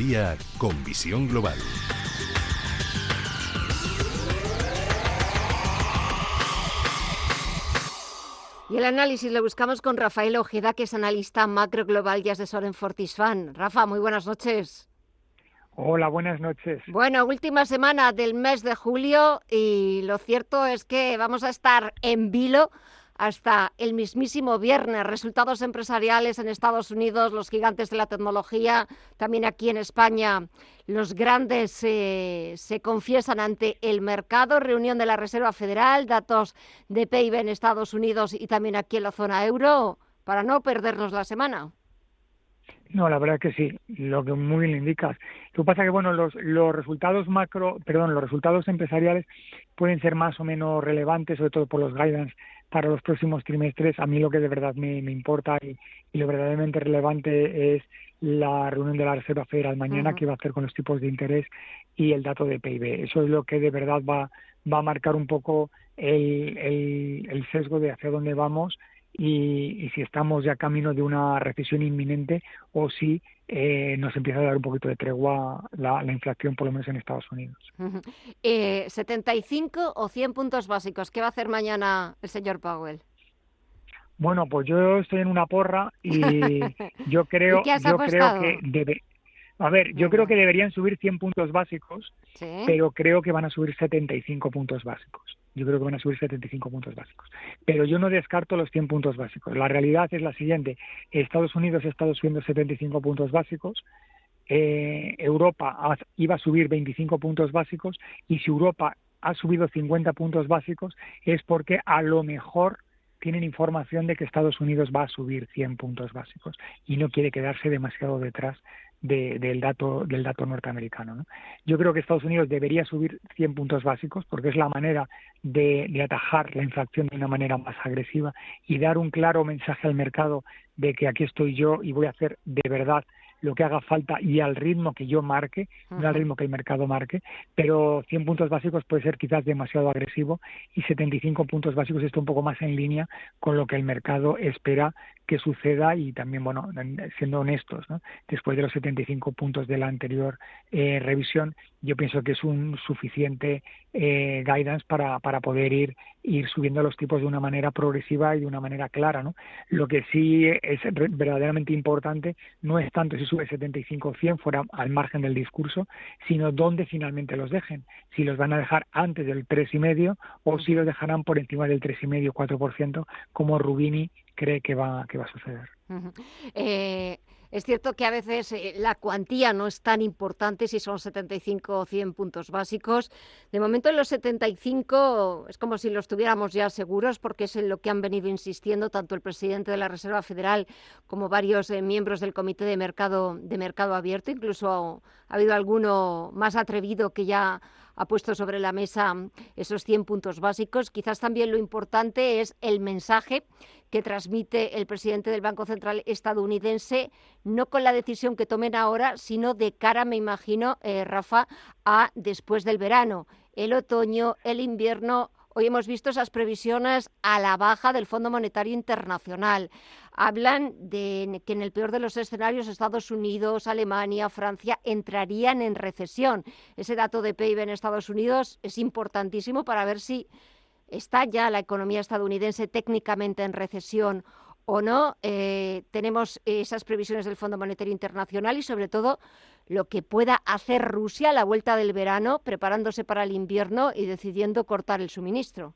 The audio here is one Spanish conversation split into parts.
día con visión global. Y el análisis lo buscamos con Rafael Ojeda, que es analista macro global y asesor en Fortisfan. Rafa, muy buenas noches. Hola, buenas noches. Bueno, última semana del mes de julio y lo cierto es que vamos a estar en vilo hasta el mismísimo viernes. Resultados empresariales en Estados Unidos, los gigantes de la tecnología, también aquí en España, los grandes eh, se confiesan ante el mercado. Reunión de la Reserva Federal, datos de PIB en Estados Unidos y también aquí en la zona euro, para no perdernos la semana. No, la verdad que sí, lo que muy bien indicas. Lo que pasa es que, bueno, los, los resultados macro, perdón, los resultados empresariales pueden ser más o menos relevantes, sobre todo por los guidance para los próximos trimestres. A mí lo que de verdad me, importa y, lo verdaderamente relevante es la reunión de la Reserva Federal mañana, que va a hacer con los tipos de interés y el dato de PIB. Eso es lo que de verdad va, va a marcar un poco el, el, el sesgo de hacia dónde vamos y, si estamos ya camino de una recesión inminente o si eh, nos empieza a dar un poquito de tregua la, inflación, por lo menos en Estados Unidos. eh, ¿75 o 100 puntos básicos? ¿Qué va a hacer mañana el señor Powell? Bueno, pues yo estoy en una porra y yo creo, yo creo que debe, a ver, yo creo que deberían subir 100 puntos básicos, pero creo que van a subir 75 puntos básicos. Yo creo que van a subir 75 puntos básicos. Pero yo no descarto los 100 puntos básicos. La realidad es la siguiente. Estados Unidos ha estado subiendo 75 puntos básicos. Eh, Europa iba a subir 25 puntos básicos. Y si Europa ha subido 50 puntos básicos es porque a lo mejor tienen información de que Estados Unidos va a subir 100 puntos básicos y no quiere quedarse demasiado detrás del dato del dato norteamericano. Yo creo que Estados Unidos debería subir 100 puntos básicos porque es la manera de, de, atajar la inflación de una manera más agresiva y dar un claro mensaje al mercado de que aquí estoy yo y voy a hacer de verdad lo que haga falta y al ritmo que yo marque, no al ritmo que el mercado marque, pero 100 puntos básicos puede ser quizás demasiado agresivo y 75 puntos básicos está un poco más en línea con lo que el mercado espera que suceda y también, bueno, siendo honestos, ¿no? después de los 75 puntos de la anterior eh, revisión, yo pienso que es un suficiente eh, guidance para, para poder ir, ir subiendo los tipos de una manera progresiva y de una manera clara. ¿no? Lo que sí es verdaderamente importante no es tanto si sube 75 o 100 fuera al margen del discurso, sino dónde finalmente los dejen. Si los van a dejar antes del 3,5 o si los dejarán por encima del 3,5 4%, como Rubini cree que va, que va a suceder. Es cierto que a veces eh, la cuantía no es tan importante si son 75 o 100 puntos básicos. De momento en los 75 es como si los tuviéramos ya seguros porque es en lo que han venido insistiendo tanto el presidente de la Reserva Federal como varios eh, miembros del Comité de Mercado, de Mercado Abierto. Incluso ha habido alguno más atrevido que ya ha puesto sobre la mesa esos 100 puntos básicos. Quizás también lo importante es el mensaje que transmite el presidente del Banco Central estadounidense, no con la decisión que tomen ahora, sino de cara, me imagino, eh, Rafa, a después del verano, el otoño, el invierno Hoy hemos visto esas previsiones a la baja del Fondo Monetario Internacional. Hablan de que en el peor de los escenarios Estados Unidos, Alemania, Francia entrarían en recesión. Ese dato de PIB en Estados Unidos es importantísimo para ver si está ya la economía estadounidense técnicamente en recesión o no. Eh, tenemos esas previsiones del Fondo Monetario Internacional y sobre todo lo que pueda hacer Rusia a la vuelta del verano, preparándose para el invierno y decidiendo cortar el suministro.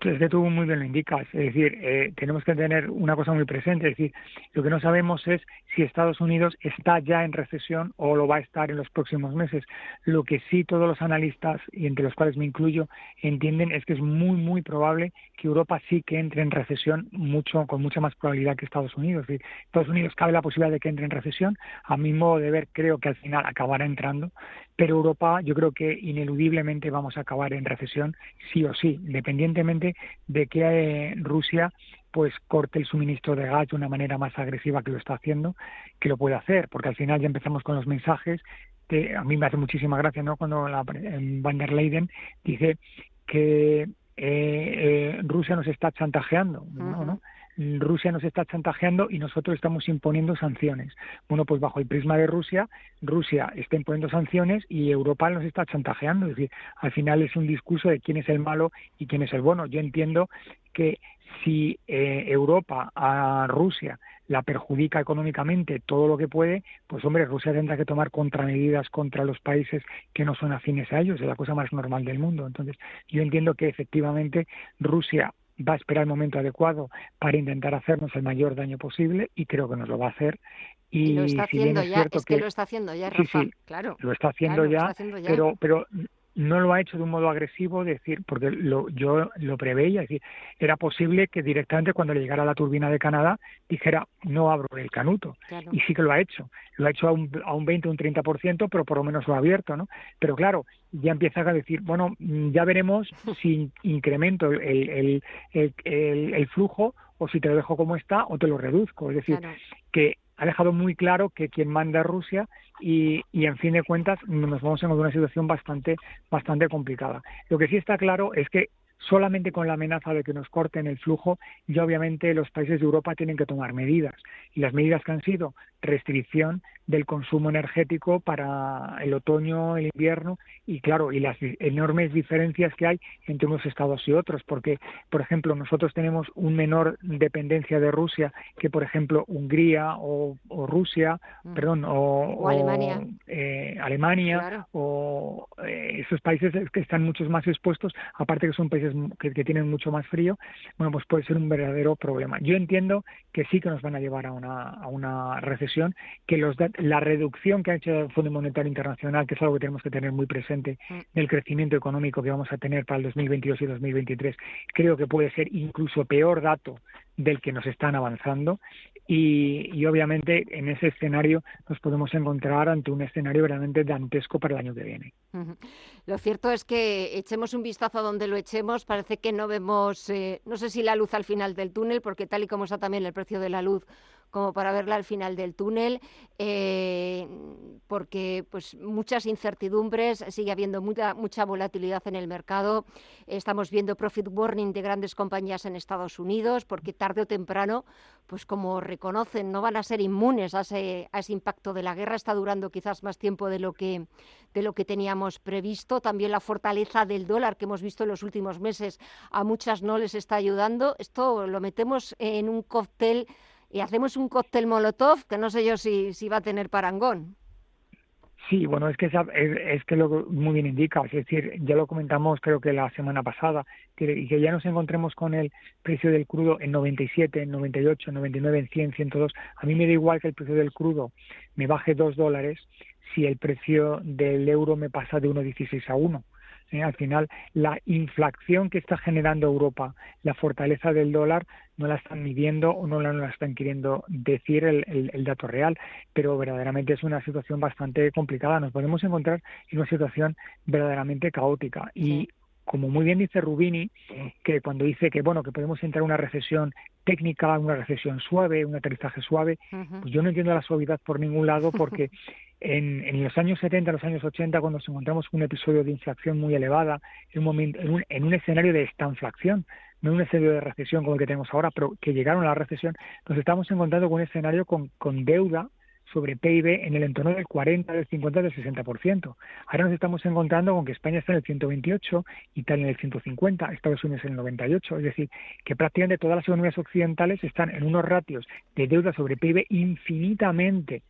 Que tú muy bien lo indicas, es decir, eh, tenemos que tener una cosa muy presente, es decir, lo que no sabemos es si Estados Unidos está ya en recesión o lo va a estar en los próximos meses. Lo que sí todos los analistas, y entre los cuales me incluyo, entienden es que es muy, muy probable que Europa sí que entre en recesión mucho, con mucha más probabilidad que Estados Unidos. Estados Unidos cabe la posibilidad de que entre en recesión, a mi modo de ver creo que al final acabará entrando, pero Europa yo creo que ineludiblemente vamos a acabar en recesión sí o sí, independientemente de que eh, Rusia pues corte el suministro de gas de una manera más agresiva que lo está haciendo, que lo puede hacer, porque al final ya empezamos con los mensajes que a mí me hace muchísima gracia, ¿no? Cuando la, Van der Leyen dice que eh, eh, Rusia nos está chantajeando, ¿no? Rusia nos está chantajeando y nosotros estamos imponiendo sanciones. Bueno, pues bajo el prisma de Rusia, Rusia está imponiendo sanciones y Europa nos está chantajeando. Es decir, al final es un discurso de quién es el malo y quién es el bueno. Yo entiendo que si eh, Europa a Rusia la perjudica económicamente todo lo que puede, pues hombre, Rusia tendrá que tomar contramedidas contra los países que no son afines a ellos, es la cosa más normal del mundo. Entonces, yo entiendo que efectivamente Rusia va a esperar el momento adecuado para intentar hacernos el mayor daño posible y creo que nos lo va a hacer. Y, lo está haciendo ya, es que, lo está haciendo ya, Rafa, claro. Lo está haciendo, ya, pero pero no lo ha hecho de un modo agresivo, decir, porque lo, yo lo preveía, es decir, era posible que directamente cuando le llegara la turbina de Canadá dijera, no abro el canuto. Y sí que lo ha hecho. Lo ha hecho a un, a un 20 o un 30%, pero por lo menos lo ha abierto, ¿no? Pero claro, ya empieza a decir, bueno, ya veremos si incremento el, el, el, el flujo o si te lo dejo como está o te lo reduzco. Es decir, que ha dejado muy claro que quien manda es Rusia y, y, en fin de cuentas nos vamos encontrar una situación bastante bastante complicada. Lo que sí está claro es que solamente con la amenaza de que nos corten el flujo, ya obviamente los países de Europa tienen que tomar medidas. Y las medidas que han sido restricción del consumo energético para el otoño, el invierno y claro, y las enormes diferencias que hay entre unos estados y otros, porque por ejemplo, nosotros tenemos un menor dependencia de Rusia que por ejemplo Hungría o, Rusia, mm. perdón, o, Alemania, eh, Alemania o eh, esos países que están muchos más expuestos, aparte que son países que, tienen mucho más frío, bueno, pues puede ser un verdadero problema. Yo entiendo que sí que nos van a llevar a una, a una recesión, que los la reducción que ha hecho el Fondo Monetario Internacional, que es algo que tenemos que tener muy presente, del crecimiento económico que vamos a tener para el 2022 y 2023, creo que puede ser incluso peor dato del que nos están avanzando y, obviamente en ese escenario nos podemos encontrar ante un escenario realmente dantesco para el año que viene. Lo cierto es que echemos un vistazo a donde lo echemos, parece que no vemos, eh, no sé si la luz al final del túnel, porque tal y como está también el precio de la luz como para verla al final del túnel, eh, porque pues muchas incertidumbres, sigue habiendo mucha, mucha volatilidad en el mercado, estamos viendo profit warning de grandes compañías en Estados Unidos, porque tarde o temprano, pues como reconocen, no van a ser inmunes a ese, a ese impacto de la guerra, está durando quizás más tiempo de lo que de lo que teníamos previsto. También la fortaleza del dólar que hemos visto en los últimos meses a muchas no les está ayudando. Esto lo metemos en un cóctel y hacemos un cóctel molotov que no sé yo si, si va a tener parangón. Sí, bueno, es que es, que lo muy bien indica, es decir, ya lo comentamos creo que la semana pasada, y que ya nos encontremos con el precio del crudo en 97, en 98, en 99, en 100, 102, a mí me da igual que el precio del crudo me baje dos dólares si el precio del euro me pasa de 1,16 a 1. ¿Eh? Al final, la inflación que está generando Europa, la fortaleza del dólar, no la están midiendo o no la, están queriendo decir el, dato real, pero verdaderamente es una situación bastante complicada. Nos podemos encontrar en una situación verdaderamente caótica y como muy bien dice Rubini, que cuando dice que bueno que podemos entrar en una recesión técnica, una recesión suave, un aterrizaje suave, pues yo no entiendo la suavidad por ningún lado porque en, en, los años 70, los años 80, cuando nos encontramos con un episodio de inflación muy elevada, en un, momento, en un, en un escenario de estanflación, no un escenario de recesión como el que tenemos ahora, pero que llegaron a la recesión, nos estamos encontrando con un escenario con, con deuda sobre PIB en el entorno del 40, del 50, del 60%. Ahora nos estamos encontrando con que España está en el 128, Italia en el 150, Estados Unidos en el 98, es decir, que prácticamente todas las economías occidentales están en unos ratios de deuda sobre PIB infinitamente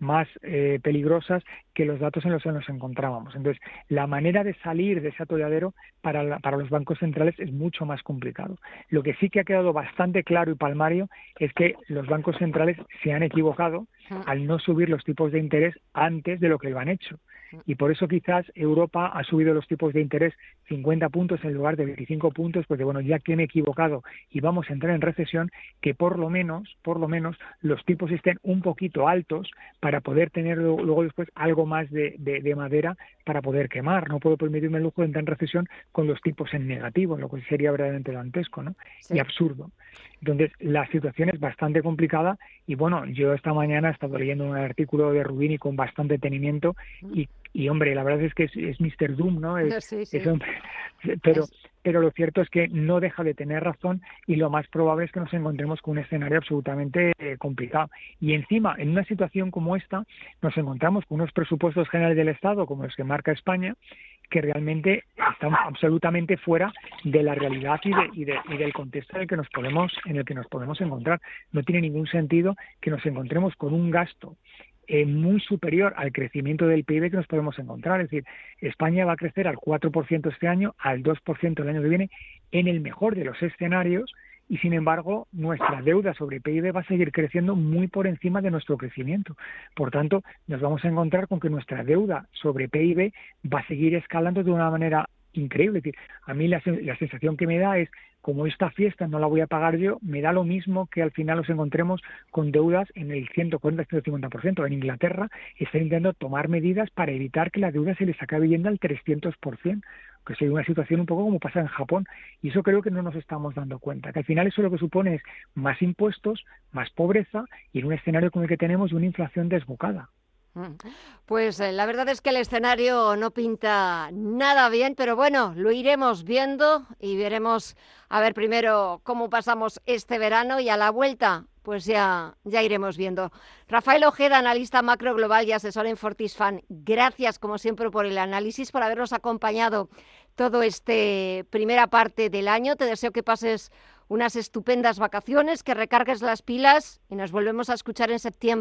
más eh, peligrosas que los datos en los que nos encontrábamos. Entonces, la manera de salir de ese atolladero para, para los bancos centrales es mucho más complicado. Lo que sí que ha quedado bastante claro y palmario es que los bancos centrales se han equivocado al no subir los tipos de interés antes de lo que lo han hecho y por eso quizás Europa ha subido los tipos de interés 50 puntos en lugar de 25 puntos, porque bueno, ya que me he equivocado y vamos a entrar en recesión, que por lo menos, por lo menos, los tipos estén un poquito altos para poder tener luego después algo más de, de, madera para poder quemar. No puedo permitirme el lujo de entrar en recesión con los tipos en negativo, lo que sería verdaderamente dantesco ¿no? y absurdo. Entonces, la situación es bastante complicada y bueno, yo esta mañana estado leyendo un artículo de Rubini con bastante tenimiento y, y hombre, la verdad es que es, es Mr. Doom, ¿no? Es, pero, pero lo cierto es que no deja de tener razón y lo más probable es que nos encontremos con un escenario absolutamente eh, complicado. Y encima, en una situación como esta, nos encontramos con unos presupuestos generales del Estado, como los que marca España, que realmente están absolutamente fuera de la realidad y, de, y, de, y, del contexto en el que nos podemos en el que nos podemos encontrar. No tiene ningún sentido que nos encontremos con un gasto eh, muy superior al crecimiento del PIB que nos podemos encontrar. Es decir, España va a crecer al 4% este año, al 2% el año que viene, en el mejor de los escenarios, y sin embargo nuestra deuda sobre PIB va a seguir creciendo muy por encima de nuestro crecimiento. Por tanto, nos vamos a encontrar con que nuestra deuda sobre PIB va a seguir escalando de una manera increíble. Es decir, a mí la, sensación que me da es como esta fiesta no la voy a pagar yo, me da lo mismo que al final nos encontremos con deudas en el 140-150%. En Inglaterra están intentando tomar medidas para evitar que la deuda se les acabe yendo al 300%, que sería una situación un poco como pasa en Japón. Y eso creo que no nos estamos dando cuenta, que al final eso lo que supone es más impuestos, más pobreza y en un escenario como el que tenemos una inflación desbocada. Mm. Pues eh, la verdad es que el escenario no pinta nada bien, pero bueno, lo iremos viendo y veremos a ver primero cómo pasamos este verano y a la vuelta pues ya, ya iremos viendo. Rafael Ojeda, analista macro global y asesor en Fortisfan, gracias como siempre por el análisis, por habernos acompañado todo este primera parte del año. Te deseo que pases unas estupendas vacaciones, que recargues las pilas y nos volvemos a escuchar en septiembre.